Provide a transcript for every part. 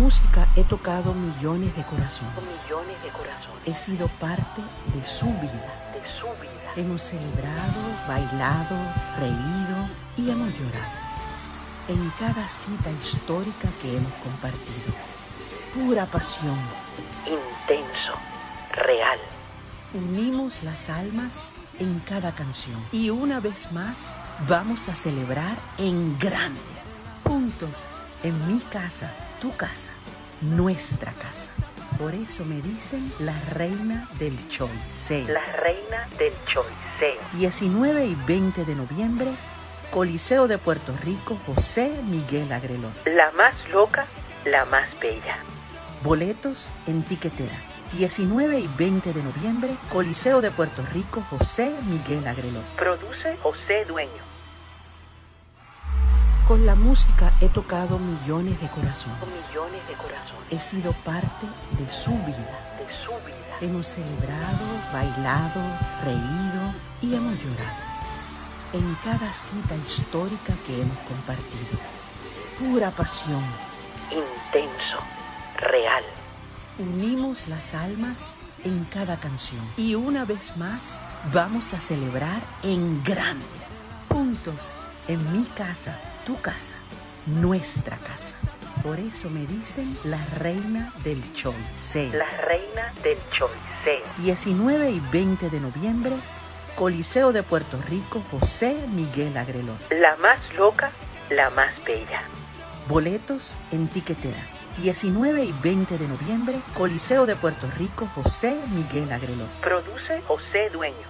música he tocado millones de corazones. millones de corazones He sido parte de su vida. de su vida. Hemos celebrado, bailado, reído y hemos llorado. En cada cita histórica que hemos compartido. Pura pasión. Intenso, real. Unimos las almas en cada canción. Y una vez más vamos a celebrar en grande. Juntos, en mi casa, tu casa, nuestra casa. Por eso me dicen la reina del choliseo. La reina del choliseo. 19 y 20 de noviembre, Coliseo de Puerto Rico, José Miguel Agrelón. La más loca, la más bella. Boletos en tiquetera. 19 y 20 de noviembre, Coliseo de Puerto Rico, José Miguel Agrelón. Produce José Dueño. Con la música he tocado millones de corazones. millones de corazones He sido parte de su vida. de su vida. Hemos celebrado, bailado, reído y hemos llorado. En cada cita histórica que hemos compartido. Pura pasión. Intenso, real. Unimos las almas en cada canción. Y una vez más vamos a celebrar en grande. Juntos, en mi casa, tu casa, nuestra casa. Por eso me dicen la reina del choliseo. La reina del choliseo. 19 y 20 de noviembre, Coliseo de Puerto Rico, José Miguel Agrelón. La más loca, la más bella. Boletos en tiquetera. 19 y 20 de noviembre, Coliseo de Puerto Rico, José Miguel Agrelón. Produce José Dueño.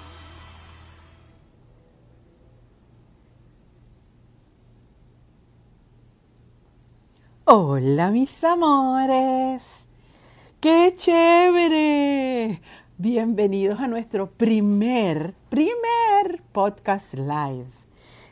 Hola mis amores, qué chévere. Bienvenidos a nuestro primer, primer podcast live.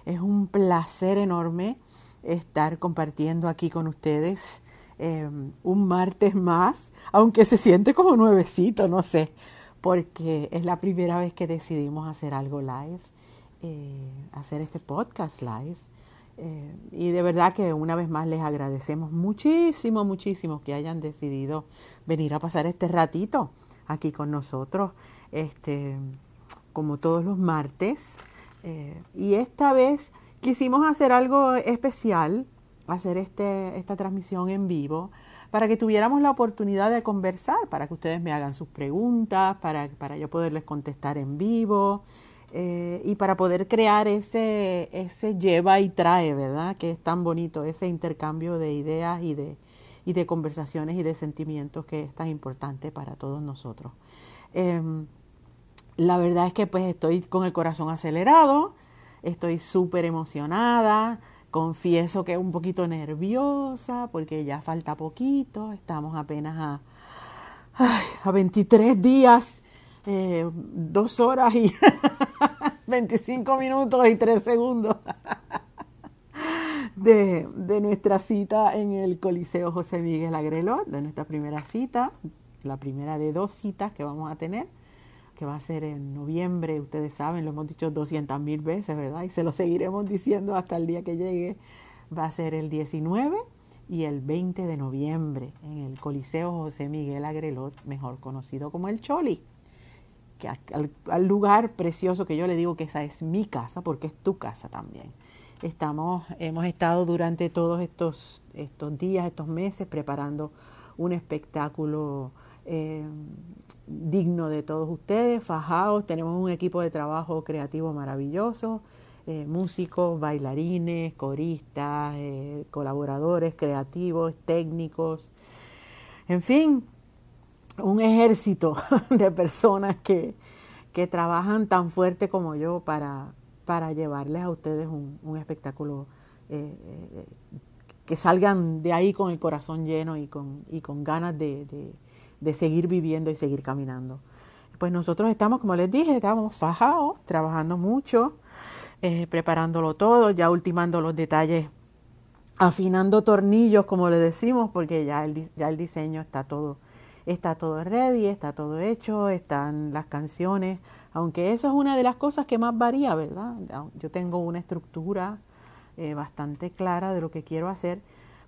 Es un placer enorme estar compartiendo aquí con ustedes eh, un martes más, aunque se siente como nuevecito, no sé, porque es la primera vez que decidimos hacer algo live, eh, hacer este podcast live. Eh, y de verdad que una vez más les agradecemos muchísimo, muchísimo que hayan decidido venir a pasar este ratito aquí con nosotros, este, como todos los martes. Eh, y esta vez quisimos hacer algo especial, hacer este, esta transmisión en vivo, para que tuviéramos la oportunidad de conversar, para que ustedes me hagan sus preguntas, para, para yo poderles contestar en vivo. Eh, y para poder crear ese, ese lleva y trae, ¿verdad? Que es tan bonito, ese intercambio de ideas y de, y de conversaciones y de sentimientos que es tan importante para todos nosotros. Eh, la verdad es que pues estoy con el corazón acelerado, estoy súper emocionada, confieso que un poquito nerviosa porque ya falta poquito, estamos apenas a, a 23 días, eh, dos horas y 25 minutos y 3 segundos de, de, nuestra cita en el Coliseo José Miguel Agrelot, de nuestra primera cita, la primera de dos citas que vamos a tener, que va a ser en noviembre, ustedes saben, lo hemos dicho 200 mil veces, ¿verdad? Y se lo seguiremos diciendo hasta el día que llegue, va a ser el 19 y el 20 de noviembre en el Coliseo José Miguel Agrelot, mejor conocido como el Choli al, lugar precioso que yo le digo que esa es mi casa, porque es tu casa también. Estamos, hemos estado durante todos estos, estos días, estos meses, preparando un espectáculo eh, digno de todos ustedes, fajados. Tenemos un equipo de trabajo creativo maravilloso, eh, músicos, bailarines, coristas, eh, colaboradores creativos, técnicos, en fin, un ejército de personas que, que, trabajan tan fuerte como yo para, para llevarles a ustedes un, espectáculo eh, eh, que salgan de ahí con el corazón lleno y con, y con ganas de, de, de, seguir viviendo y seguir caminando. Pues nosotros estamos, como les dije, estamos fajados, trabajando mucho, eh, preparándolo todo, ya ultimando los detalles, afinando tornillos, como le decimos, porque ya el, ya el diseño está todo está todo ready, está todo hecho, están las canciones, aunque eso es una de las cosas que más varía, ¿verdad? Yo tengo una estructura eh, bastante clara de lo que quiero hacer,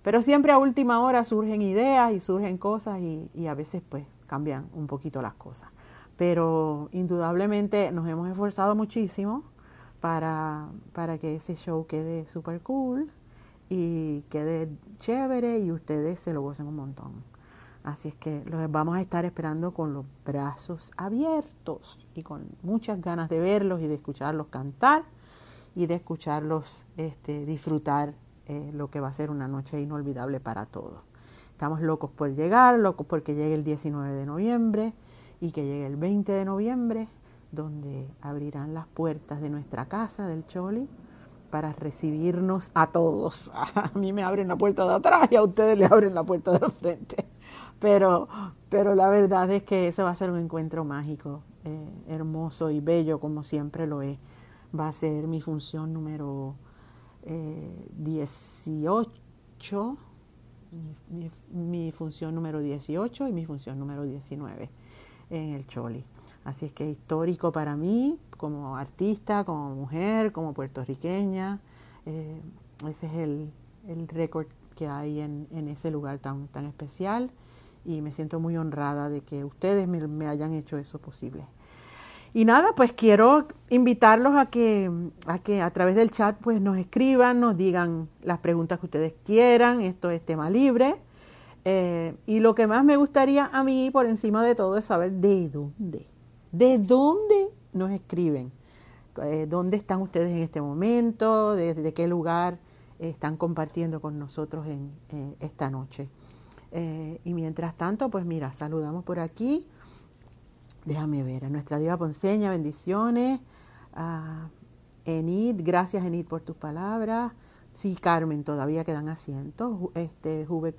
Pero siempre a última hora surgen ideas y surgen cosas y, a veces pues cambian un poquito las cosas. Pero indudablemente nos hemos esforzado muchísimo para, para que ese show quede súper cool y quede chévere y ustedes se lo gocen un montón. Así es que los vamos a estar esperando con los brazos abiertos y con muchas ganas de verlos y de escucharlos cantar y de escucharlos este, disfrutar eh, lo que va a ser una noche inolvidable para todos. Estamos locos por llegar, locos porque llegue el 19 de noviembre y que llegue el 20 de noviembre, donde abrirán las puertas de nuestra casa del Choli para recibirnos a todos. A mí me abren la puerta de atrás y a ustedes les abren la puerta del frente. Pero, pero la verdad es que ese va a ser un encuentro mágico, eh, hermoso y bello como siempre lo es. Va a ser mi función número 18, eh, mi, función número 18 y mi función número 19 en el Choli. Así es que histórico para mí como artista, como mujer, como puertorriqueña. Eh, ese es el, récord que hay en, ese lugar tan, tan especial y me siento muy honrada de que ustedes me, me hayan hecho eso posible. Y nada, pues quiero invitarlos a que, a que a través del chat pues nos escriban, nos digan las preguntas que ustedes quieran, esto es tema libre. Eh, y lo que más me gustaría a mí por encima de todo es saber de dónde, de dónde nos escriben, eh, dónde están ustedes en este momento, desde qué lugar están compartiendo con nosotros en esta noche. Eh, y mientras tanto, pues mira, saludamos por aquí. Déjame ver, a nuestra diva ponceña, bendiciones. Enid, gracias Enid por tus palabras. Sí, Carmen, todavía quedan asientos. Este, Juve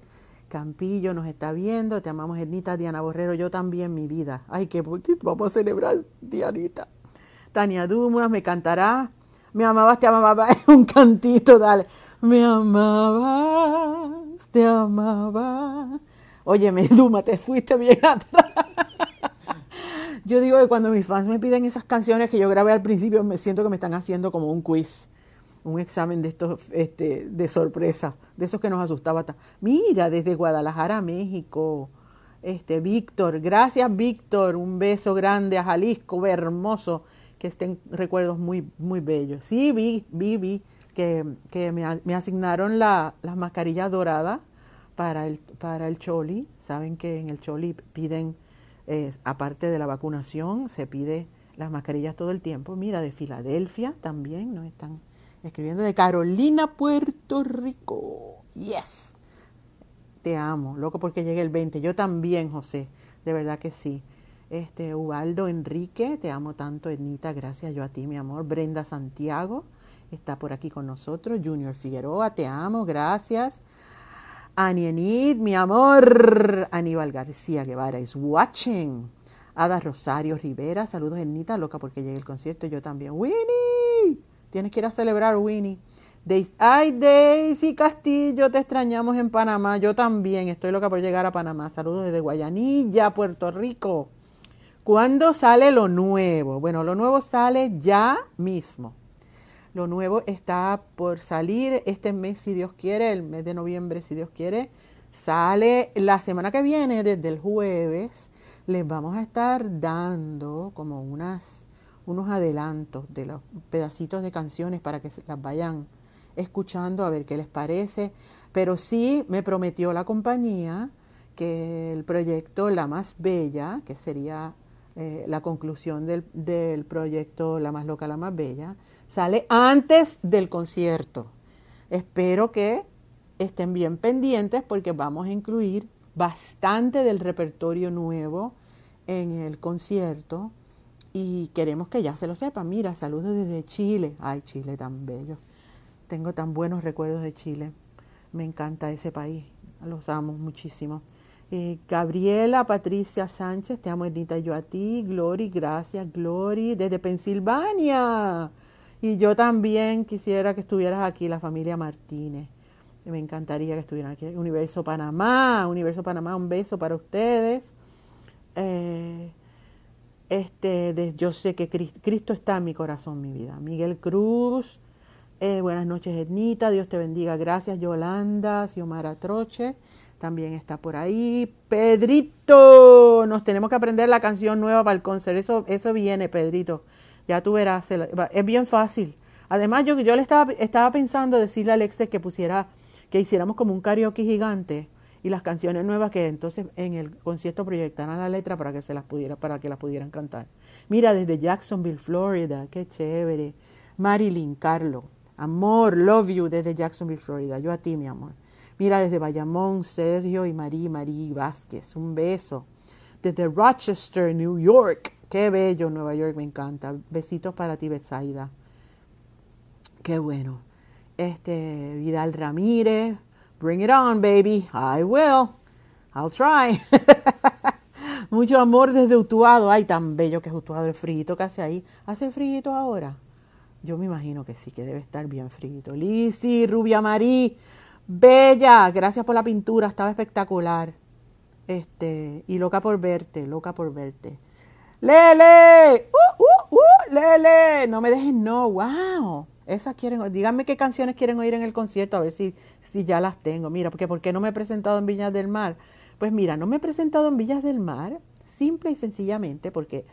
Campillo nos está viendo. Te amamos, Ernita. Diana Borrero, yo también, mi vida. Ay, qué poquito vamos a celebrar, Dianita. Tania Dumas, me cantará. Me amabas, te amaba. Un cantito, dale. Me amabas, te amaba. Óyeme, Duma, te fuiste bien atrás. Yo digo que cuando mis fans me piden esas canciones que yo grabé al principio, me siento que me están haciendo como un quiz, un examen de estos este, de sorpresa, de esos que nos asustaba. Mira, desde Guadalajara, México, este Víctor, gracias Víctor, un beso grande a Jalisco, hermoso, que estén recuerdos muy, muy bellos. Sí, vi, vi, vi que, me, asignaron la, las mascarillas doradas para el, para el Choli. Saben que en el Choli piden, eh, aparte de la vacunación, se pide las mascarillas todo el tiempo. Mira, de Filadelfia también nos están escribiendo. De Carolina, Puerto Rico. Yes. Te amo, loco porque llegue el 20. Yo también, José. De verdad que sí. Este, Ubaldo Enrique, te amo tanto, Ednita, gracias yo a ti, mi amor. Brenda Santiago, está por aquí con nosotros. Junior Figueroa, te amo, gracias. Anienid, mi amor. Aníbal García Guevara is watching. Ada Rosario Rivera, saludos Enita, loca porque llegue el concierto, yo también. Winnie, tienes que ir a celebrar, Winnie. Ay, Daisy Castillo, te extrañamos en Panamá. Yo también estoy loca por llegar a Panamá. Saludos desde Guayanilla, Puerto Rico. ¿Cuándo sale lo nuevo? Bueno, lo nuevo sale ya mismo. Lo nuevo está por salir este mes, si Dios quiere, el mes de noviembre, si Dios quiere. Sale la semana que viene, desde el jueves, les vamos a estar dando como unas, unos adelantos de los pedacitos de canciones para que las vayan escuchando a ver qué les parece. Pero sí me prometió la compañía que el proyecto La Más Bella, que sería eh, la conclusión del, del proyecto La Más Loca, La Más Bella, Sale antes del concierto. Espero que estén bien pendientes porque vamos a incluir bastante del repertorio nuevo en el concierto y queremos que ya se lo sepan. Mira, saludos desde Chile. Ay, Chile tan bello. Tengo tan buenos recuerdos de Chile. Me encanta ese país. Los amo muchísimo. Eh, Gabriela Patricia Sánchez, te amo, Edita, yo a ti. Glory, gracias, Glory, desde Pensilvania. Y yo también quisiera que estuvieras aquí, la familia Martínez. Me encantaría que estuvieran aquí. Universo Panamá, Universo Panamá, un beso para ustedes. Eh, este, yo sé que Cristo, está en mi corazón, mi vida. Miguel Cruz, Eh, buenas noches, Ednita. Dios te bendiga. Gracias, Yolanda. Xiomara Troche también está por ahí. Pedrito, nos tenemos que aprender la canción nueva para el concert. Eso, eso viene, Pedrito. Ya tú verás. Es bien fácil. Además, yo, yo le estaba, estaba pensando decirle a Alexe que pusiera, que hiciéramos como un karaoke gigante y las canciones nuevas que entonces en el concierto proyectaran la letra para que se las pudiera, para que las pudieran cantar. Mira, desde Jacksonville, Florida, qué chévere. Marilyn, Carlo, amor, love you desde Jacksonville, Florida. Yo a ti, mi amor. Mira, desde Bayamón, Sergio y Marí, Marí Vázquez, un beso. Desde Rochester, New York. Qué bello, Nueva York, me encanta. Besitos para ti, Betsaida. Qué bueno. Este, Vidal Ramírez. Bring it on, baby. I will. I'll try. Mucho amor desde Utuado. Ay, tan bello que es Utuado el frío que hace ahí. ¿Hace frío ahora? Yo me imagino que sí, que debe estar bien frito. Lisi, Rubia Marí, bella, gracias por la pintura, estaba espectacular. Este, y loca por verte, loca por verte. Lele, uh, uh, uh, Lele, no me dejes no, wow. Esas quieren, díganme qué canciones quieren oír en el concierto, a ver si, si ya las tengo. Mira, porque ¿por qué no me he presentado en Villas del Mar? Pues mira, no me he presentado en Villas del Mar, simple y sencillamente porque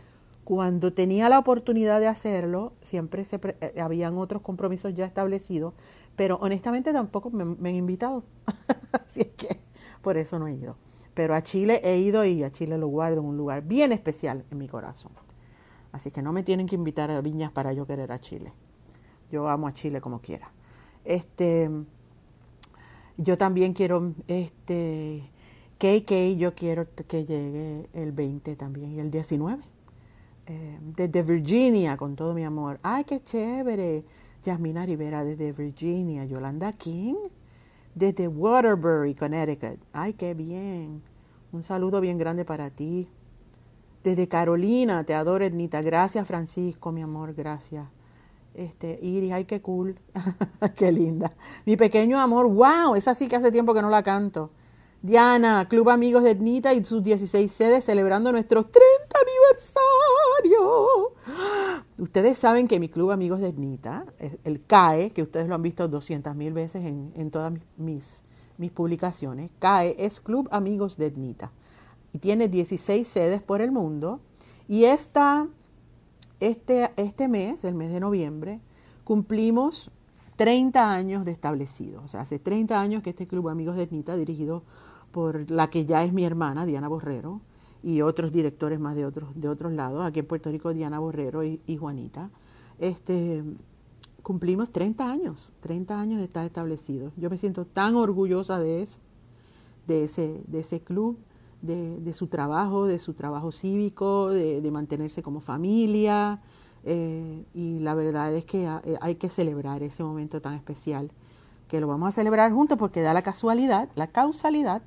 cuando tenía la oportunidad de hacerlo, siempre se eh, habían otros compromisos ya establecidos, pero honestamente tampoco me, han invitado. Así es que por eso no he ido. Pero a Chile he ido y a Chile lo guardo en un lugar bien especial en mi corazón. Así que no me tienen que invitar a Viñas para yo querer a Chile. Yo amo a Chile como quiera. Este, yo también quiero, este, KK, yo quiero que llegue el 20 también y el 19 eh, desde Virginia, con todo mi amor. ¡Ay, qué chévere! Yasmina Rivera desde Virginia. Yolanda King desde Waterbury, Connecticut. ¡Ay, qué bien! Un saludo bien grande para ti. Desde Carolina, te adoro, Ednita. Gracias, Francisco, mi amor, gracias. Este, Iris, ay, qué cool. qué linda. Mi pequeño amor, wow, esa sí que hace tiempo que no la canto. Diana, Club Amigos de Ednita y sus 16 sedes celebrando nuestro 30 aniversario. Ustedes saben que mi Club Amigos de Ednita, el CAE, que ustedes lo han visto 200 mil veces en, todas mis, mis publicaciones, CAE es Club Amigos de Ednita y tiene 16 sedes por el mundo. Y esta, este, este mes, el mes de noviembre, cumplimos 30 años de establecido. O sea, hace 30 años que este Club Amigos de Ednita, dirigido por la que ya es mi hermana, Diana Borrero, y otros directores más de otros, de otros lados, aquí en Puerto Rico Diana Borrero y, Juanita, este, cumplimos 30 años, 30 años de estar establecidos. Yo me siento tan orgullosa de eso, de ese, de ese club, de, su trabajo, de su trabajo cívico, de, mantenerse como familia. Eh, y la verdad es que eh, hay que celebrar ese momento tan especial, que lo vamos a celebrar juntos porque da la casualidad, la causalidad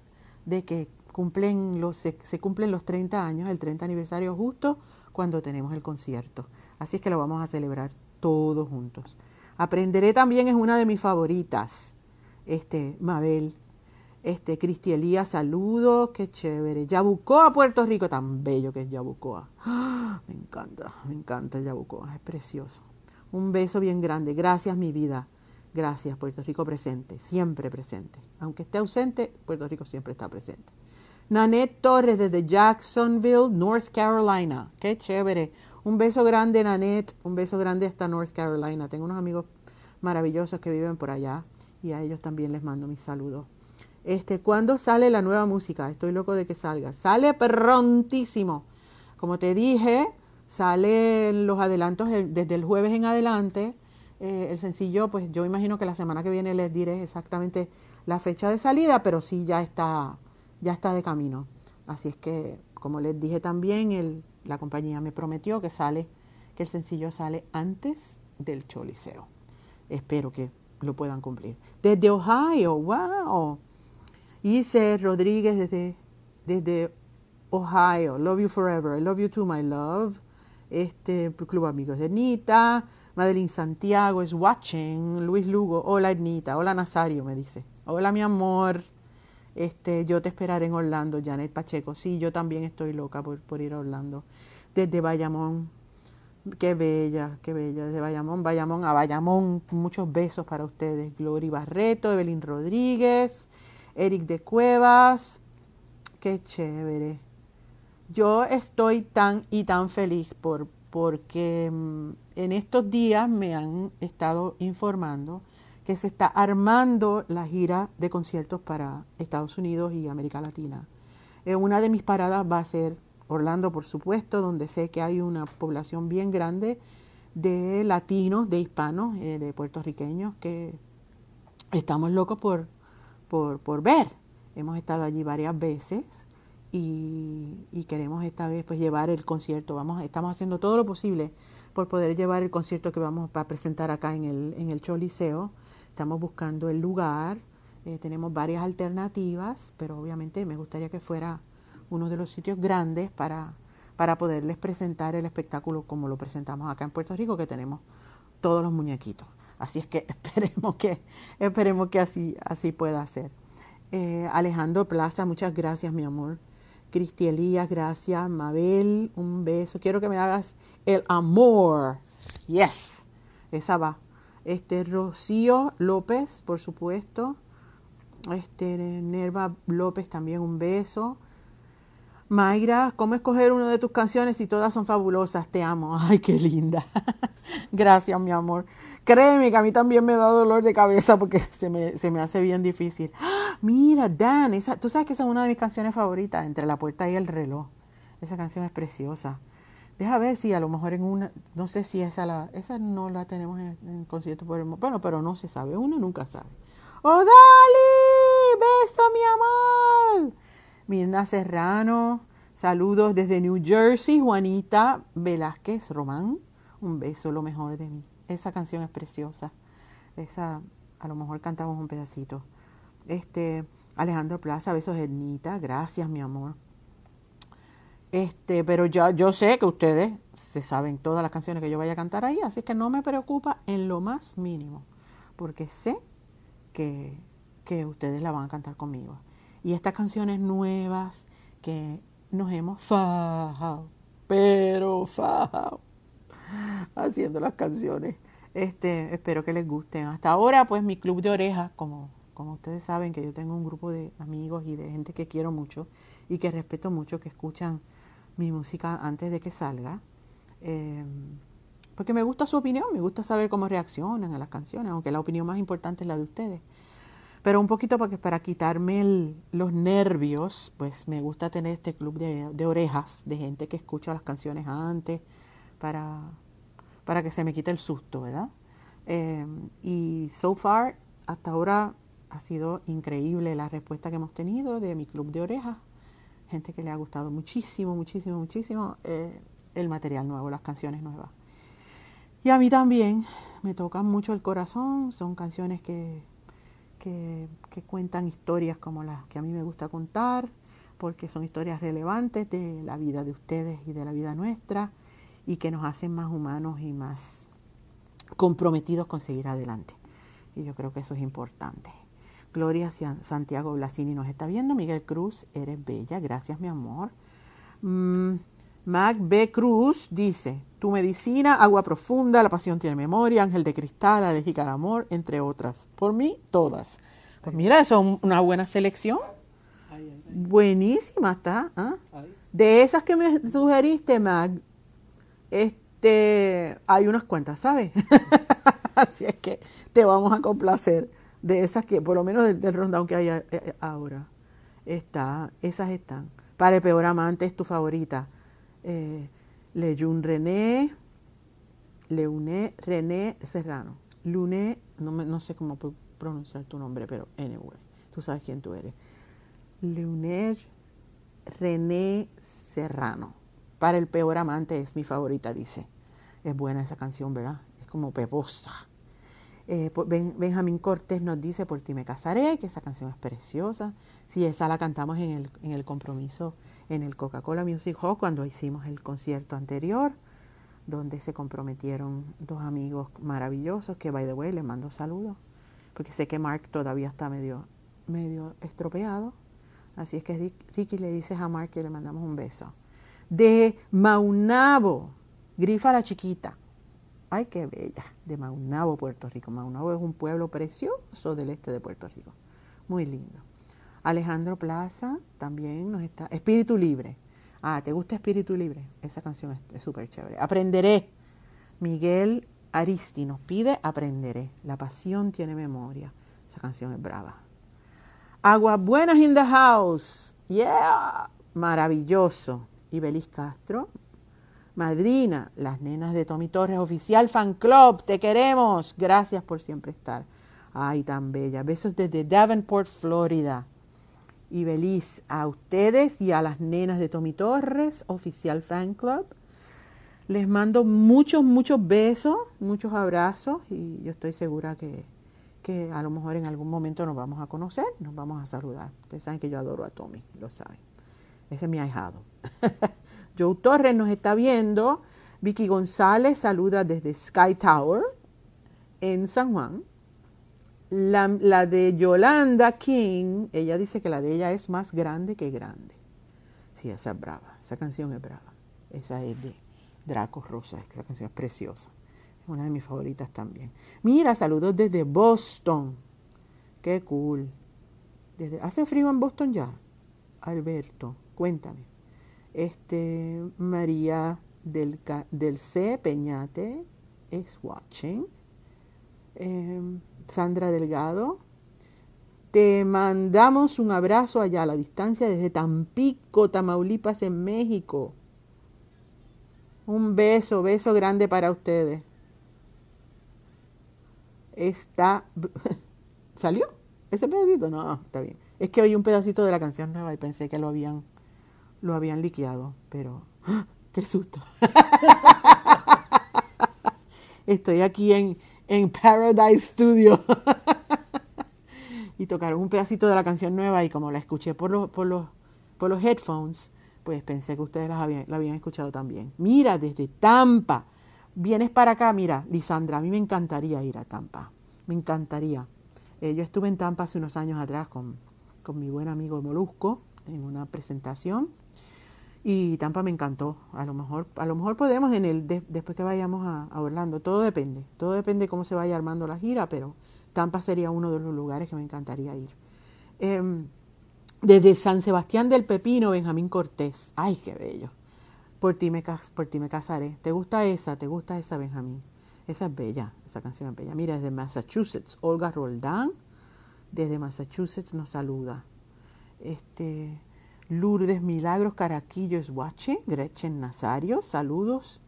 de que cumplen los, se, cumplen los 30 años, el 30 aniversario justo cuando tenemos el concierto. Así es que lo vamos a celebrar todos juntos. Aprenderé también es una de mis favoritas. Este, Mabel, este, Cristi Elías, saludos, qué chévere. Yabucoa, Puerto Rico, tan bello que es Yabucoa. Me encanta, me encanta Yabucoa, es precioso. Un beso bien grande, gracias mi vida. Gracias, Puerto Rico presente, siempre presente. Aunque esté ausente, Puerto Rico siempre está presente. Nanette Torres desde Jacksonville, North Carolina. Qué chévere. Un beso grande, Nanette. Un beso grande hasta North Carolina. Tengo unos amigos maravillosos que viven por allá y a ellos también les mando mis saludos. Este, ¿cuándo sale la nueva música? Estoy loco de que salga. Sale prontísimo. Como te dije, salen los adelantos desde el jueves en adelante eh, el sencillo, pues yo imagino que la semana que viene les diré exactamente la fecha de salida, pero sí ya está, ya está de camino. Así es que, como les dije también, el, la compañía me prometió que sale, que el sencillo sale antes del Choliseo. Espero que lo puedan cumplir. Desde Ohio, wow. Ice Rodríguez desde, desde Ohio. Love you forever. I love you too, my love. Este Club Amigos de Nita. Madeline Santiago es watching. Luis Lugo, hola Ednita, hola Nazario, me dice. Hola mi amor. Este, yo te esperaré en Orlando, Janet Pacheco. Sí, yo también estoy loca por, ir a Orlando. Desde Bayamón, Qué bella, qué bella. Desde Bayamón, Bayamón a Bayamón, muchos besos para ustedes. Glory Barreto, Evelyn Rodríguez, Eric de Cuevas. Qué chévere. Yo estoy tan y tan feliz por, porque mm, en estos días me han estado informando que se está armando la gira de conciertos para Estados Unidos y América Latina. Eh, una de mis paradas va a ser Orlando, por supuesto, donde sé que hay una población bien grande de latinos, de hispanos, eh, de puertorriqueños que estamos locos por, por, ver. Hemos estado allí varias veces y, queremos esta vez pues llevar el concierto. Vamos, estamos haciendo todo lo posible por poder llevar el concierto que vamos a presentar acá en el, en el Choliseo. Estamos buscando el lugar, eh, tenemos varias alternativas, pero obviamente me gustaría que fuera uno de los sitios grandes para, para poderles presentar el espectáculo como lo presentamos acá en Puerto Rico, que tenemos todos los muñequitos. Así es que esperemos que, esperemos que así, así pueda ser. Eh, Alejandro Plaza, muchas gracias, mi amor. Cristi Elías, gracias. Mabel, un beso. Quiero que me hagas el amor. Yes, esa va. Este, Rocío López, por supuesto. Este, Nerva López, también un beso. Mayra, ¿cómo escoger una de tus canciones si todas son fabulosas? Te amo. Ay, qué linda. Gracias, mi amor. Créeme que a mí también me da dolor de cabeza porque se me, se me hace bien difícil. Mira, Dan, esa, tú sabes que esa es una de mis canciones favoritas, Entre la puerta y el reloj. Esa canción es preciosa. Deja ver si a lo mejor en una, no sé si esa la, esa no la tenemos en, en concierto por el bueno, pero no se sabe, uno nunca sabe. ¡Oh, Dali! ¡Beso, mi amor! Mirna Serrano, saludos desde New Jersey, Juanita Velázquez Román, un beso, lo mejor de mí. Esa canción es preciosa. Esa, a lo mejor cantamos un pedacito. Este, Alejandro Plaza, besos Ednita, gracias mi amor. Este, pero ya yo sé que ustedes se saben todas las canciones que yo vaya a cantar ahí, así que no me preocupa en lo más mínimo, porque sé que, que ustedes la van a cantar conmigo. Y estas canciones nuevas que nos hemos fajado, pero fajado, haciendo las canciones. Este, espero que les gusten. Hasta ahora, pues mi club de orejas, como, como ustedes saben, que yo tengo un grupo de amigos y de gente que quiero mucho y que respeto mucho, que escuchan mi música antes de que salga. Eh, porque me gusta su opinión, me gusta saber cómo reaccionan a las canciones, aunque la opinión más importante es la de ustedes. Pero un poquito para, para quitarme los nervios, pues me gusta tener este club de, orejas, de gente que escucha las canciones antes, para, para que se me quite el susto, ¿verdad? Eh, y so far, hasta ahora ha sido increíble la respuesta que hemos tenido de mi club de orejas. Gente que le ha gustado muchísimo, muchísimo, muchísimo eh, el material nuevo, las canciones nuevas. Y a mí también me tocan mucho el corazón, son canciones que que, cuentan historias como las que a mí me gusta contar, porque son historias relevantes de la vida de ustedes y de la vida nuestra, y que nos hacen más humanos y más comprometidos con seguir adelante. Y yo creo que eso es importante. Gloria Santiago Blasini nos está viendo. Miguel Cruz, eres bella. Gracias, mi amor. Mm, Mac B. Cruz dice, tu medicina, agua profunda, la pasión tiene memoria, ángel de cristal, alérgica al amor, entre otras. Por mí, todas. Pues mira, eso es una buena selección. Buenísima está. ¿ah? De esas que me sugeriste, Mac, este, hay unas cuantas, ¿sabes? Así es que te vamos a complacer de esas que, por lo menos del, del rundown que hay eh, eh, ahora, está, esas están. Para el peor amante es tu favorita eh, Leyun René, Leuné René Serrano. Luné, no, no sé cómo pronunciar tu nombre, pero anyway, tú sabes quién tú eres. Leuné René Serrano. Para el peor amante es mi favorita, dice. Es buena esa canción, ¿verdad? Es como peposa. Eh, Benjamín Cortés nos dice, por ti me casaré, que esa canción es preciosa. Si esa la cantamos en el, en el compromiso en el Coca-Cola Music Hall cuando hicimos el concierto anterior, donde se comprometieron dos amigos maravillosos, que by the way les mando saludos, porque sé que Mark todavía está medio, medio estropeado. Así es que Ricky le dice a Mark que le mandamos un beso. De Maunabo, Grifa la chiquita. Ay, qué bella. De Maunabo, Puerto Rico. Maunabo es un pueblo precioso del este de Puerto Rico. Muy lindo. Alejandro Plaza también nos está. Espíritu Libre. Ah, ¿te gusta Espíritu Libre? Esa canción es súper chévere. Aprenderé. Miguel Aristi nos pide Aprenderé. La pasión tiene memoria. Esa canción es brava. Aguas Buenas in the house. Yeah. Maravilloso. Y Belis Castro. Madrina, las nenas de Tommy Torres, oficial fan club, te queremos. Gracias por siempre estar. Ay, tan bella. Besos desde Davenport, Florida y Beliz, a ustedes y a las nenas de Tommy Torres, oficial fan club. Les mando muchos, muchos besos, muchos abrazos y yo estoy segura que, que a lo mejor en algún momento nos vamos a conocer, nos vamos a saludar. Ustedes saben que yo adoro a Tommy, lo saben. Ese es mi ahijado. Joe Torres nos está viendo. Vicky González saluda desde Sky Tower en San Juan. La, de Yolanda King, ella dice que la de ella es más grande que grande. Sí, esa es brava, esa canción es brava. Esa es de Draco Rosa, esa canción es preciosa. Es una de mis favoritas también. Mira, saludos desde Boston. Qué cool. ¿Hace frío en Boston ya? Alberto, cuéntame. Este, María del, del C. Peñate es watching. Em, Sandra Delgado. Te mandamos un abrazo allá a la distancia desde Tampico, Tamaulipas, en México. Un beso, beso grande para ustedes. Está... ¿Salió? ¿Ese pedacito? No, está bien. Es que oí un pedacito de la canción nueva y pensé que lo habían, lo habían liqueado, pero... ¡Qué susto! Estoy aquí en, en Paradise Studio. y tocaron un pedacito de la canción nueva y como la escuché por los, por los, por los headphones, pues pensé que ustedes la habían, la habían escuchado también. Mira, desde Tampa. Vienes para acá, mira, Lisandra, a mí me encantaría ir a Tampa. Me encantaría. Eh, yo estuve en Tampa hace unos años atrás con, con mi buen amigo Molusco en una presentación y Tampa me encantó. A lo mejor, a lo mejor podemos en el después que vayamos a, Orlando. Todo depende. Todo depende de cómo se vaya armando la gira, pero Tampa sería uno de los lugares que me encantaría ir. Em, desde San Sebastián del Pepino, Benjamín Cortés. Ay, qué bello. Por ti, me, por ti me casaré. ¿Te gusta esa? ¿Te gusta esa, Benjamín? Esa es bella, esa canción es bella. Mira, desde Massachusetts, Olga Roldán, desde Massachusetts nos saluda. Este, Lourdes Milagros Caraquillo es guache, Gretchen Nazario, saludos.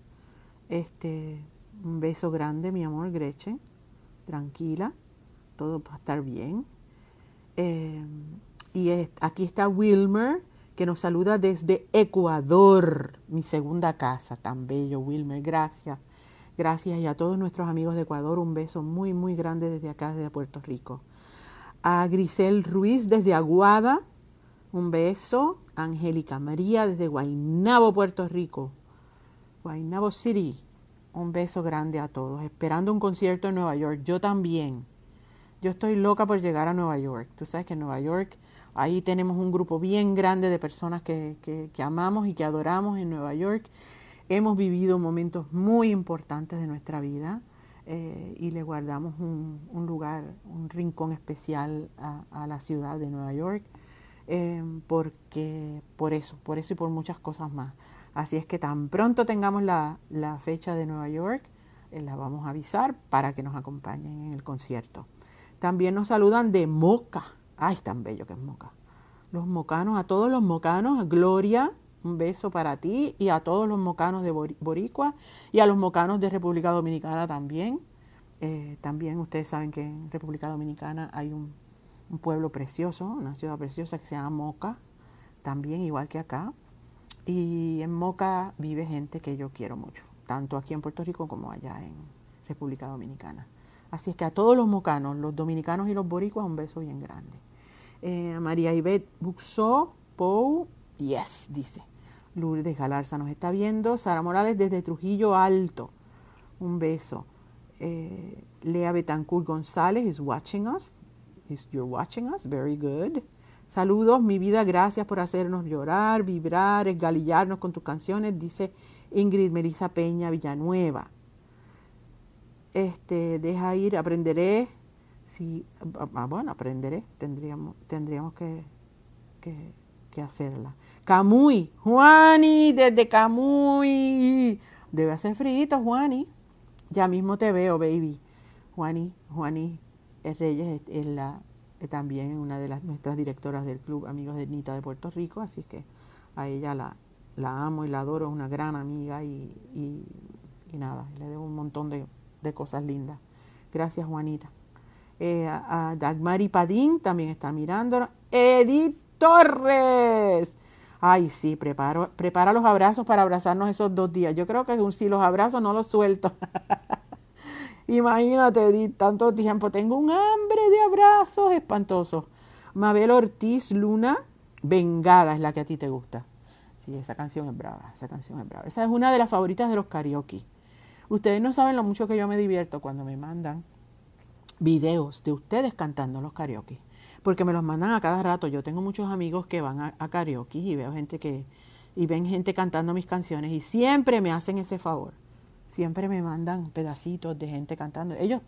Este, un beso grande, mi amor, Gretchen. Tranquila, todo va a estar bien. Eh, y aquí está Wilmer, que nos saluda desde Ecuador, mi segunda casa. Tan bello, Wilmer, gracias. Gracias y a todos nuestros amigos de Ecuador, un beso muy, muy grande desde acá, desde Puerto Rico. A Grisel Ruiz desde Aguada, un beso. Angélica María desde Guaynabo, Puerto Rico. Guaynabo City. Un beso grande a todos. Esperando un concierto en Nueva York. Yo también. Yo estoy loca por llegar a Nueva York. Tú sabes que en Nueva York ahí tenemos un grupo bien grande de personas que, que, amamos y que adoramos en Nueva York. Hemos vivido momentos muy importantes de nuestra vida eh, y le guardamos un, lugar, un rincón especial a la ciudad de Nueva York. Em, porque por eso, por eso y por muchas cosas más. Así es que tan pronto tengamos la, fecha de Nueva York, eh, la vamos a avisar para que nos acompañen en el concierto. También nos saludan de Moca. Ay, tan bello que es Moca. Los mocanos, a todos los mocanos, Gloria, un beso para ti y a todos los mocanos de Boricua y a los mocanos de República Dominicana también. Eh, también ustedes saben que en República Dominicana hay un un pueblo precioso, una ciudad preciosa que se llama Moca, también igual que acá. Y en Moca vive gente que yo quiero mucho, tanto aquí en Puerto Rico como allá en República Dominicana. Así es que a todos los mocanos, los dominicanos y los boricuas, un beso bien grande. Eh, María Ivette Buxó, Pou, yes, dice. Lourdes Galarza nos está viendo. Sara Morales desde Trujillo Alto, un beso. Eh, Lea Betancourt González is watching us you're watching us, very good. Saludos, mi vida, gracias por hacernos llorar, vibrar, esgalillarnos con tus canciones, dice Ingrid Melissa Peña Villanueva. Este, deja ir, aprenderé. Sí, ah, ah, bueno, aprenderé, tendríamos, tendríamos que, que, que hacerla. Camuy, Juani, desde Camuy. Debe hacer frito, Juani. Ya mismo te veo, baby. Juani, Juani Reyes es, la, también una de las nuestras directoras del club Amigos de Nita de Puerto Rico, así que a ella la, amo y la adoro, es una gran amiga y, nada, le debo un montón de, cosas lindas. Gracias, Juanita. Eh, a, Dagmari Padín también está mirando. Edith Torres. Ay, sí, preparo, prepara los abrazos para abrazarnos esos dos días. Yo creo que si los abrazos no los suelto. Imagínate, Edith, tanto tiempo. Tengo un hambre de abrazos espantosos. Mabel Ortiz Luna, Vengada es la que a ti te gusta. Sí, esa canción es brava, esa canción es brava. Esa es una de las favoritas de los karaoke. Ustedes no saben lo mucho que yo me divierto cuando me mandan videos de ustedes cantando los karaoke. Porque me los mandan a cada rato. Yo tengo muchos amigos que van a, a karaoke y veo gente que, y ven gente cantando mis canciones y siempre me hacen ese favor siempre me mandan pedacitos de gente cantando. Ellos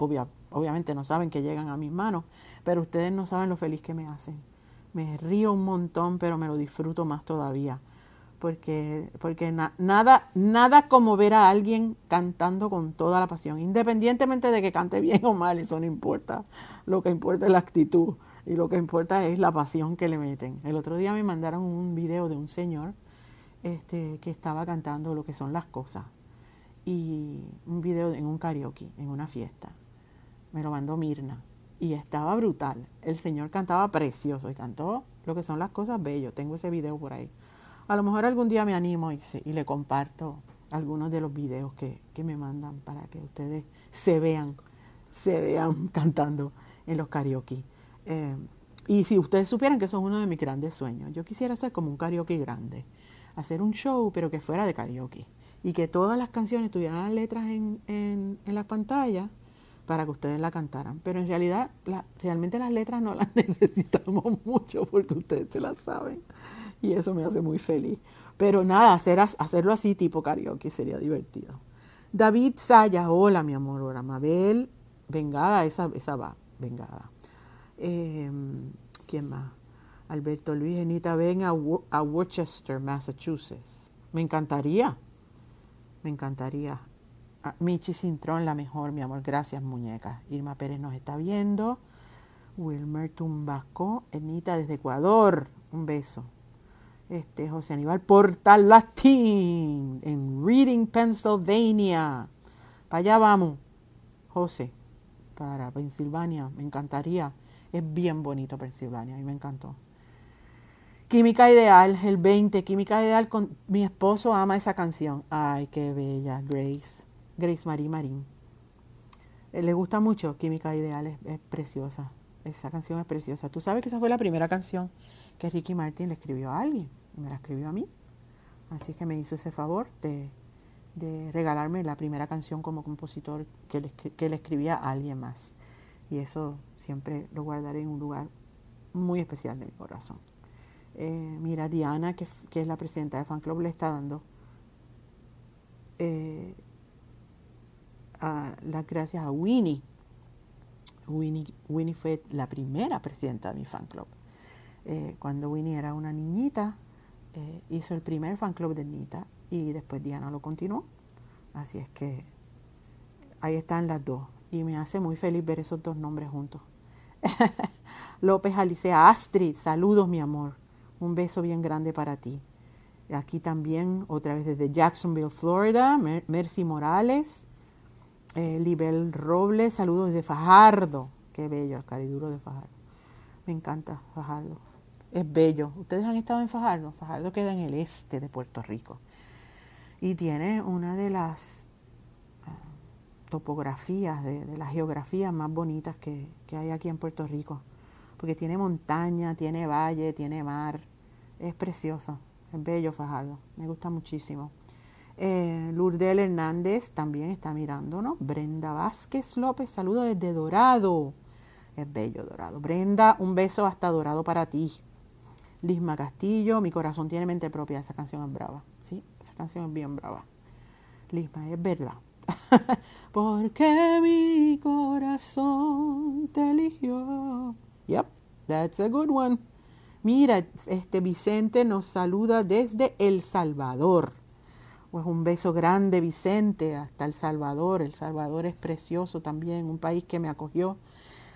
obviamente no saben que llegan a mis manos, pero ustedes no saben lo feliz que me hacen. Me río un montón, pero me lo disfruto más todavía. Porque, porque nada, nada como ver a alguien cantando con toda la pasión, independientemente de que cante bien o mal, eso no importa. Lo que importa es la actitud y lo que importa es la pasión que le meten. El otro día me mandaron un video de un señor este, que estaba cantando lo que son las cosas y un video en un karaoke, en una fiesta. Me lo mandó Mirna y estaba brutal. El señor cantaba precioso y cantó lo que son las cosas bello. Tengo ese video por ahí. A lo mejor algún día me animo y, y le comparto algunos de los videos que, me mandan para que ustedes se vean, se vean cantando en los karaoke. Eh, y si ustedes supieran que es uno de mis grandes sueños, yo quisiera hacer como un karaoke grande, hacer un show pero que fuera de karaoke y que todas las canciones tuvieran las letras en, en, en la pantalla para que ustedes la cantaran. Pero en realidad, realmente las letras no las necesitamos mucho porque ustedes se las saben. Y eso me hace muy feliz. Pero nada, hacer, hacerlo así tipo karaoke sería divertido. David Saya, hola mi amor, hola Mabel, vengada, esa, esa va, vengada. Em, ¿Quién más? Alberto Luis Genita, ven a, a Worcester, Massachusetts. Me encantaría. Me encantaría. Ah, Michi Cintrón, la mejor, mi amor. Gracias, muñeca. Irma Pérez nos está viendo. Wilmer Tumbasco, Enita desde Ecuador. Un beso. Este, José Aníbal Portal Latín, en Reading, Pennsylvania. Para allá vamos, José, para Pensilvania. Me encantaría. Es bien bonito Pensilvania, a me encantó. Química Ideal, el 20, Química Ideal con mi esposo ama esa canción. Ay, qué bella, Grace. Grace Marie Marín. Eh, le gusta mucho Química Ideal, es, preciosa. Esa canción es preciosa. Tú sabes que esa fue la primera canción que Ricky Martin le escribió a alguien. Me la escribió a mí. Así que me hizo ese favor de, regalarme la primera canción como compositor que le, que le escribía a alguien más. Y eso siempre lo guardaré en un lugar muy especial de mi corazón. Eh, mira, Diana, que, es la presidenta del fan club, le está dando eh, las gracias a Winnie. Winnie. Winnie fue la primera presidenta de mi fan club. Eh, cuando Winnie era una niñita, hizo el primer fan club de Nita y después Diana lo continuó. Así es que ahí están las dos. Y me hace muy feliz ver esos dos nombres juntos. López Alicea Astrid, saludos mi amor. Un beso bien grande para ti. Aquí también, otra vez desde Jacksonville, Florida, Mercy Morales, eh, Libel Robles, saludos desde Fajardo. Qué bello, el cariduro de Fajardo. Me encanta Fajardo. Es bello. Ustedes han estado en Fajardo. Fajardo queda en el este de Puerto Rico. Y tiene una de las ah, topografías, de, las geografías más bonitas que hay aquí en Puerto Rico porque tiene montaña, tiene valle, tiene mar. Es precioso, es bello Fajardo, me gusta muchísimo. Eh, Lourdel Hernández también está mirándonos. Brenda Vázquez López, saludo desde Dorado. Es bello Dorado. Brenda, un beso hasta Dorado para ti. Lisma Castillo, Mi corazón tiene mente propia, esa canción es brava, ¿sí? Esa canción es bien brava. Lisma, es verdad. Porque mi corazón te eligió. Yep, that's a good one. Mira, este Vicente nos saluda desde El Salvador. Pues un beso grande, Vicente, hasta El Salvador. El Salvador es precioso también, un país que me acogió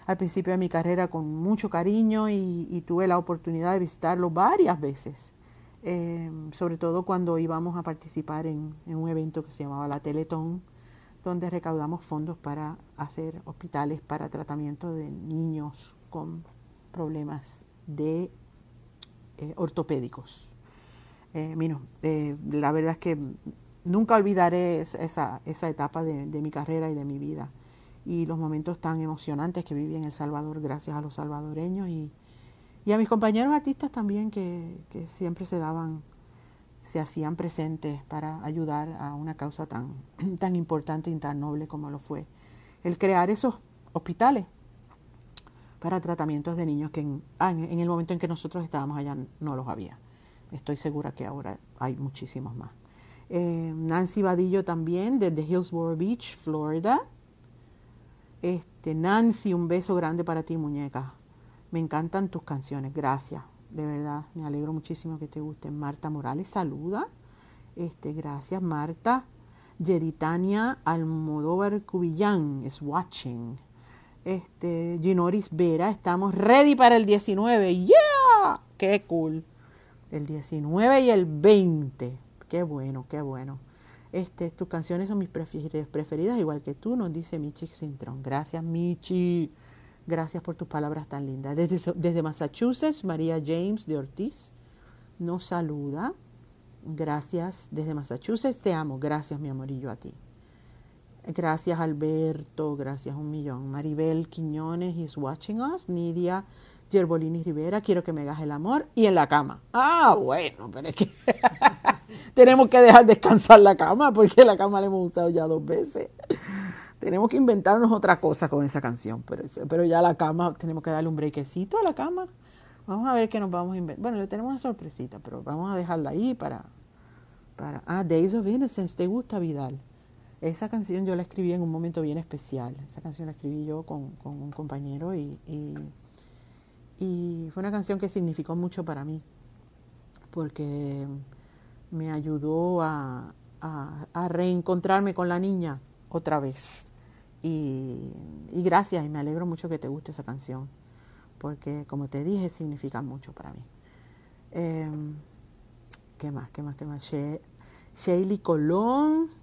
al principio de mi carrera con mucho cariño y, tuve la oportunidad de visitarlo varias veces, eh, sobre todo cuando íbamos a participar en, un evento que se llamaba la Teletón, donde recaudamos fondos para hacer hospitales para tratamiento de niños con problemas de eh, ortopédicos. Eh, eh, la verdad es que nunca olvidaré esa, esa etapa de, mi carrera y de mi vida y los momentos tan emocionantes que viví en El Salvador gracias a los salvadoreños y, a mis compañeros artistas también que, siempre se daban, se hacían presentes para ayudar a una causa tan, tan importante y tan noble como lo fue el crear esos hospitales para tratamientos de niños que en, ah, en, el momento en que nosotros estábamos allá no los había. Estoy segura que ahora hay muchísimos más. Eh, Nancy Vadillo también, desde Hillsborough Beach, Florida. Este, Nancy, un beso grande para ti, muñeca. Me encantan tus canciones, gracias. De verdad, me alegro muchísimo que te gusten. Marta Morales, saluda. Este, gracias, Marta. Yeritania Almodóvar Cubillán is watching este, Ginoris Vera, estamos ready para el 19. ¡Yeah! ¡Qué cool! El 19 y el 20. Qué bueno, qué bueno. Este, tus canciones son mis preferidas, igual que tú, nos dice Michi Sintron. Gracias, Michi. Gracias por tus palabras tan lindas. Desde, desde Massachusetts, María James de Ortiz nos saluda. Gracias desde Massachusetts. Te amo. Gracias, mi amorillo, a ti. Gracias Alberto, gracias un millón. Maribel Quiñones is watching us. Nidia Gerbolini Rivera, quiero que me hagas el amor y en la cama. Ah, bueno, pero es que tenemos que dejar descansar la cama porque la cama la hemos usado ya dos veces. tenemos que inventarnos otra cosa con esa canción, pero, pero ya la cama, tenemos que darle un brequecito a la cama. Vamos a ver qué nos vamos a inventar. Bueno, le tenemos una sorpresita, pero vamos a dejarla ahí para... para ah, Days of Innocence, ¿te gusta Vidal? Esa canción yo la escribí en un momento bien especial. Esa canción la escribí yo con, un compañero y, y, fue una canción que significó mucho para mí porque me ayudó a, reencontrarme con la niña otra vez. Y, gracias, y me alegro mucho que te guste esa canción, porque como te dije, significa mucho para mí. Em, ¿Qué más? ¿Qué más? ¿Qué más? She Colón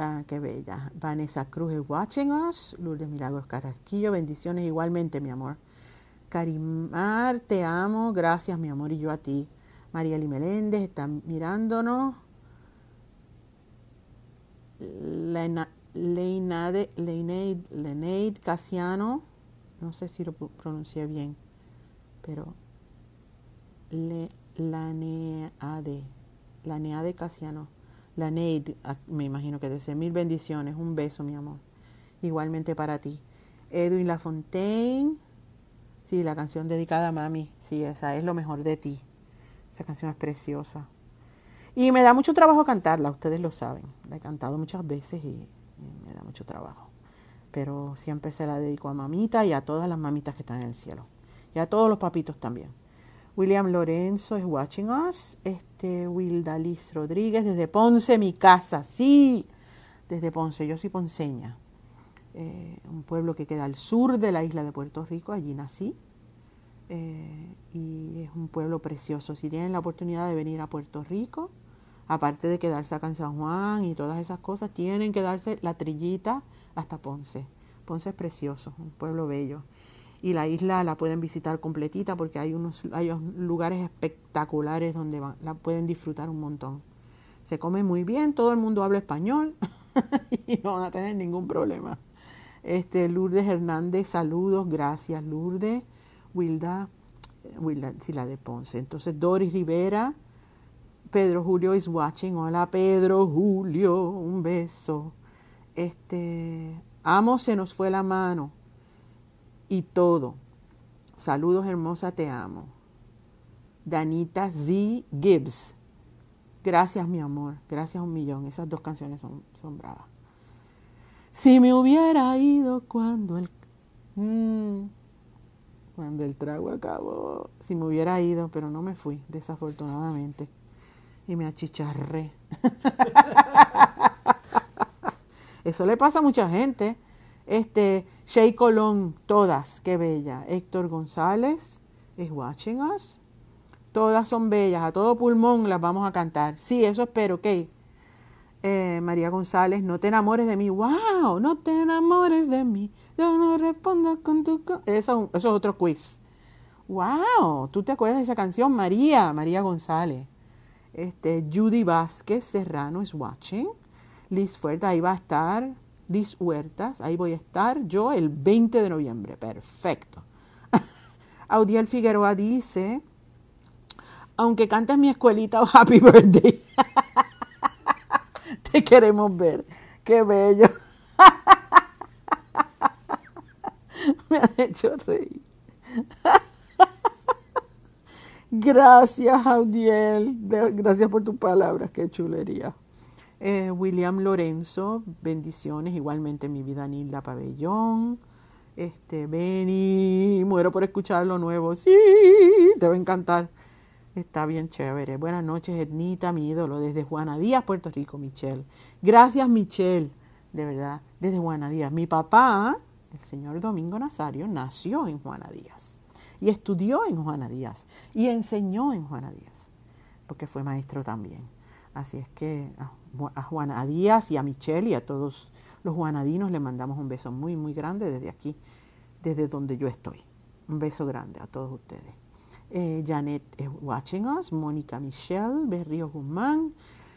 Ah, qué bella. Vanessa Cruz is watching us. Lourdes Milagros Carrasquillo, bendiciones igualmente, mi amor. Carimar, te amo. Gracias, mi amor, y yo a ti. María Meléndez está mirándonos. Leineid Casiano. No sé si lo pronuncié bien, pero le, Laneade. Laneade Casiano la Neid, ah, me imagino que desea mil bendiciones, un beso, mi amor. Igualmente para ti. Edwin Lafontaine, sí, la canción dedicada a mami, sí, esa es lo mejor de ti. Esa canción es preciosa. Y me da mucho trabajo cantarla, ustedes lo saben. La he cantado muchas veces y, me da mucho trabajo. Pero siempre se la dedico a mamita y a todas las mamitas que están en el cielo. Y a todos los papitos también. William Lorenzo es watching us. Este, Wildalis Rodríguez desde Ponce, mi casa. Sí, desde Ponce. Yo soy ponceña. Eh, un pueblo que queda al sur de la isla de Puerto Rico. Allí nací. Eh, y es un pueblo precioso. Si tienen la oportunidad de venir a Puerto Rico, aparte de quedarse acá en San Juan y todas esas cosas, tienen que darse la trillita hasta Ponce. Ponce es precioso, un pueblo bello y la isla la pueden visitar completita porque hay unos, hay lugares espectaculares donde la pueden disfrutar un montón. Se come muy bien, todo el mundo habla español y no van a tener ningún problema. Este, Lourdes Hernández, saludos, gracias Lourdes. Wilda, Wilda, sí, la de Ponce. Entonces Doris Rivera, Pedro Julio is watching. Hola Pedro Julio, un beso. Este, amo, se nos fue la mano y todo. Saludos hermosa, te amo. Danita Z. Gibbs. Gracias, mi amor. Gracias un millón. Esas dos canciones son, son bravas. Si me hubiera ido cuando el... Mm, cuando el trago acabó. Si me hubiera ido, pero no me fui, desafortunadamente. Y me achicharré. Eso le pasa a mucha gente. Este, Shay Colón, todas, qué bella. Héctor González es watching us. Todas son bellas, a todo pulmón las vamos a cantar. Sí, eso espero, ok. Eh, María González, no te enamores de mí. ¡Wow! No te enamores de mí. Yo no respondo con tu... Eso, eso es otro quiz. ¡Wow! ¿Tú te acuerdas de esa canción? María, María González. Este, Judy Vázquez Serrano es watching. Liz Fuertes, ahí va a estar. Liz Huertas, ahí voy a estar yo el 20 de noviembre. Perfecto. Audiel Figueroa dice, aunque cantes mi escuelita o Happy Birthday, te queremos ver. Qué bello. Me han hecho reír. Gracias, Audiel. Gracias por tus palabras. Qué chulería. Eh, William Lorenzo, bendiciones. Igualmente mi vida Nilda Pabellón. Este, Benny, muero por escuchar lo nuevo. Sí, te va a encantar. Está bien chévere. Buenas noches, Ednita, mi ídolo, desde Juana Díaz, Puerto Rico, Michelle. Gracias, Michelle, de verdad, desde Juana Díaz. Mi papá, el señor Domingo Nazario, nació en Juana Díaz y estudió en Juana Díaz y enseñó en Juana Díaz, porque fue maestro también. Así es que a Juana Díaz y a Michelle y a todos los juanadinos le mandamos un beso muy, muy grande desde aquí, desde donde yo estoy. Un beso grande a todos ustedes. Eh, Janet es watching us, Mónica Michelle, Berrío Guzmán.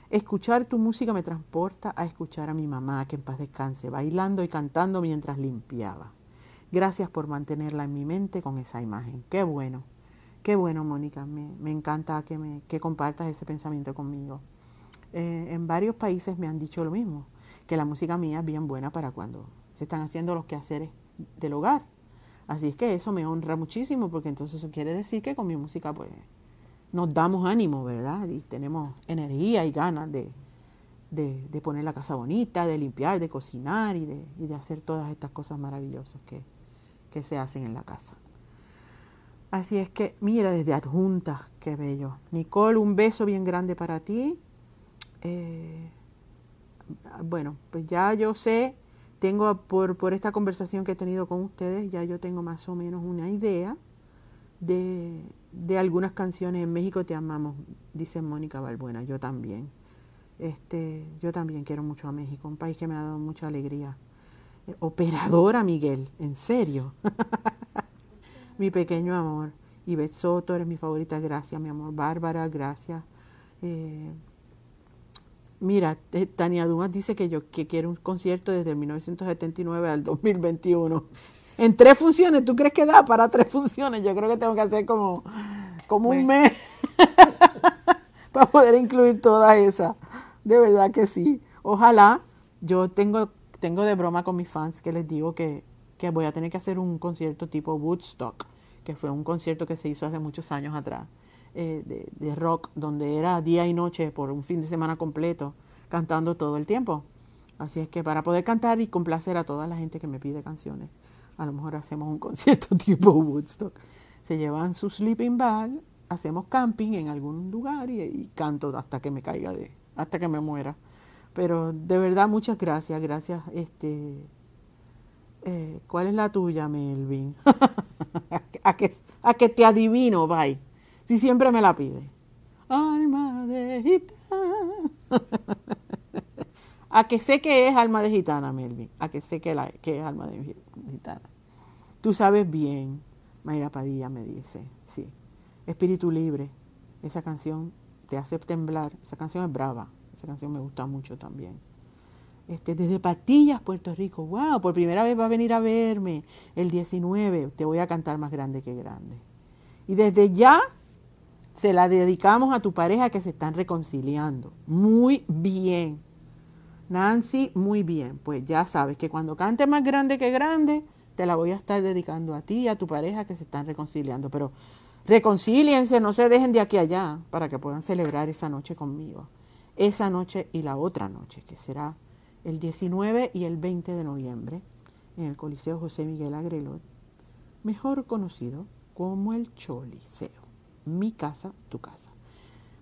Escuchar tu música me transporta a escuchar a mi mamá, que en paz descanse, bailando y cantando mientras limpiaba. Gracias por mantenerla en mi mente con esa imagen. Qué bueno, qué bueno, Mónica. Me, me encanta que, me, que compartas ese pensamiento conmigo. Eh, en varios países me han dicho lo mismo, que la música mía es bien buena para cuando se están haciendo los quehaceres del hogar. Así es que eso me honra muchísimo porque entonces eso quiere decir que con mi música pues nos damos ánimo, ¿verdad? Y tenemos energía y ganas de, de, poner la casa bonita, de limpiar, de cocinar y de, hacer todas estas cosas maravillosas que, que se hacen en la casa. Así es que, mira, desde adjunta, qué bello. Nicole, un beso bien grande para ti. Eh, bueno, pues ya yo sé, tengo por, por esta conversación que he tenido con ustedes, ya yo tengo más o menos una idea de, de algunas canciones. En México te amamos, dice Mónica Balbuena, yo también. Este, yo también quiero mucho a México, un país que me ha dado mucha alegría. Eh, operadora Miguel, en serio. mi pequeño amor. Ivette Soto, eres mi favorita, gracias, mi amor. Bárbara, gracias. Eh, Mira, eh, Tania Dumas dice que yo que quiere un concierto desde 1979 al 2021. En tres funciones, ¿tú crees que da para tres funciones? Yo creo que tengo que hacer como, como un mes para poder incluir todas esas. De verdad que sí. Ojalá, yo tengo, tengo de broma con mis fans que les digo que, que voy a tener que hacer un concierto tipo Woodstock, que fue un concierto que se hizo hace muchos años atrás eh, de, rock, donde era día y noche por un fin de semana completo, cantando todo el tiempo. Así es que para poder cantar y complacer a toda la gente que me pide canciones, a lo mejor hacemos un concierto tipo Woodstock. Se llevan su sleeping bag, hacemos camping en algún lugar y, canto hasta que me caiga de, hasta que me muera. Pero de verdad muchas gracias, gracias. Este, eh, ¿cuál es la tuya, Melvin? a, que, a que te adivino, bye. Si siempre me la pide. Alma de gitana. a que sé que es alma de gitana, Melvin. A que sé que, la, que es alma de gitana. Tú sabes bien, Mayra Padilla me dice. Sí. Espíritu libre. Esa canción te hace temblar. Esa canción es brava. Esa canción me gusta mucho también. Este, desde Patillas, Puerto Rico. ¡Wow! Por primera vez va a venir a verme el 19. Te voy a cantar más grande que grande. Y desde ya se la dedicamos a tu pareja que se están reconciliando. Muy bien. Nancy, muy bien. Pues ya sabes que cuando cante más grande que grande, te la voy a estar dedicando a ti y a tu pareja que se están reconciliando. Pero reconcíliense, no se dejen de aquí a allá para que puedan celebrar esa noche conmigo. Esa noche y la otra noche, que será el 19 y el 20 de noviembre, en el Coliseo José Miguel Agrelot, mejor conocido como el Choliseo. Mi casa, tu casa.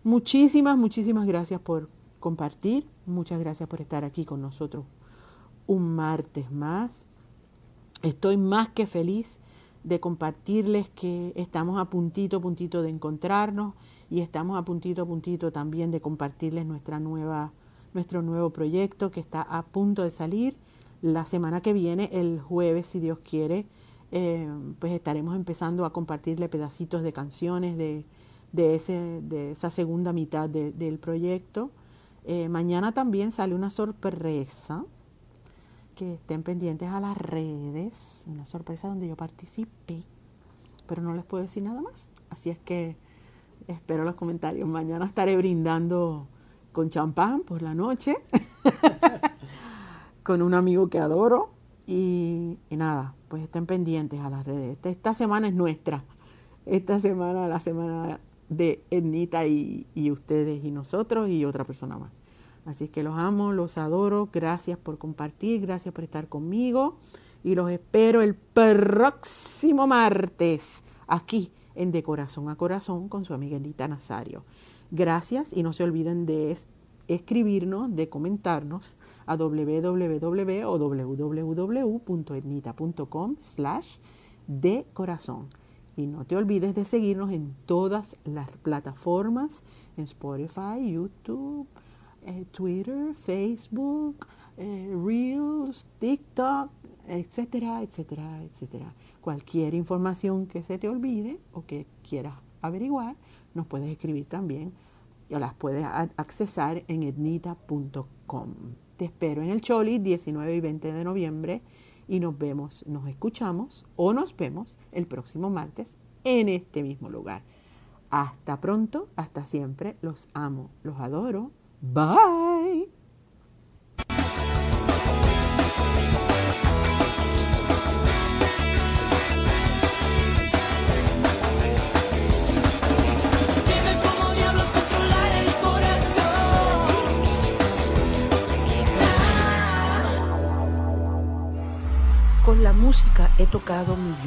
Muchísimas, muchísimas gracias por compartir. Muchas gracias por estar aquí con nosotros un martes más. Estoy más que feliz de compartirles que estamos a puntito, puntito de encontrarnos y estamos a puntito, puntito también de compartirles nuestra nueva, nuestro nuevo proyecto que está a punto de salir. La semana que viene, el jueves, si Dios quiere, eh, pues estaremos empezando a compartirle pedacitos de canciones de, de, ese, de esa segunda mitad del proyecto. Eh, mañana también sale una sorpresa que estén pendientes a las redes, una sorpresa donde yo participé, pero no les puedo decir nada más. Así es que espero los comentarios. Mañana estaré brindando con champán por la noche, con un amigo que adoro. Y, nada, pues estén pendientes a las redes. Esta, semana es nuestra. Esta semana, la semana de Ednita y ustedes y nosotros y otra persona más. Así que los amo, los adoro. Gracias por compartir, gracias por estar conmigo. Y los espero el próximo martes aquí en De Corazón a Corazón con su amiga Edita Nazario. Gracias y no se olviden de escribirnos, de comentarnos a www.etnita.com slash de corazón. Y no te olvides de seguirnos en todas las plataformas, en Spotify, YouTube, eh, Twitter, Facebook, eh, Reels, TikTok, etcétera, etcétera, etcétera. Cualquier información que se te olvide o que quieras averiguar, nos puedes escribir también y las puedes accesar en etnita.com. Te espero en el Choli 19 y 20 de noviembre y nos vemos, nos escuchamos o nos vemos el próximo martes en este mismo lugar. Hasta pronto, hasta siempre, los amo, los adoro Bye. Música he tocado millones.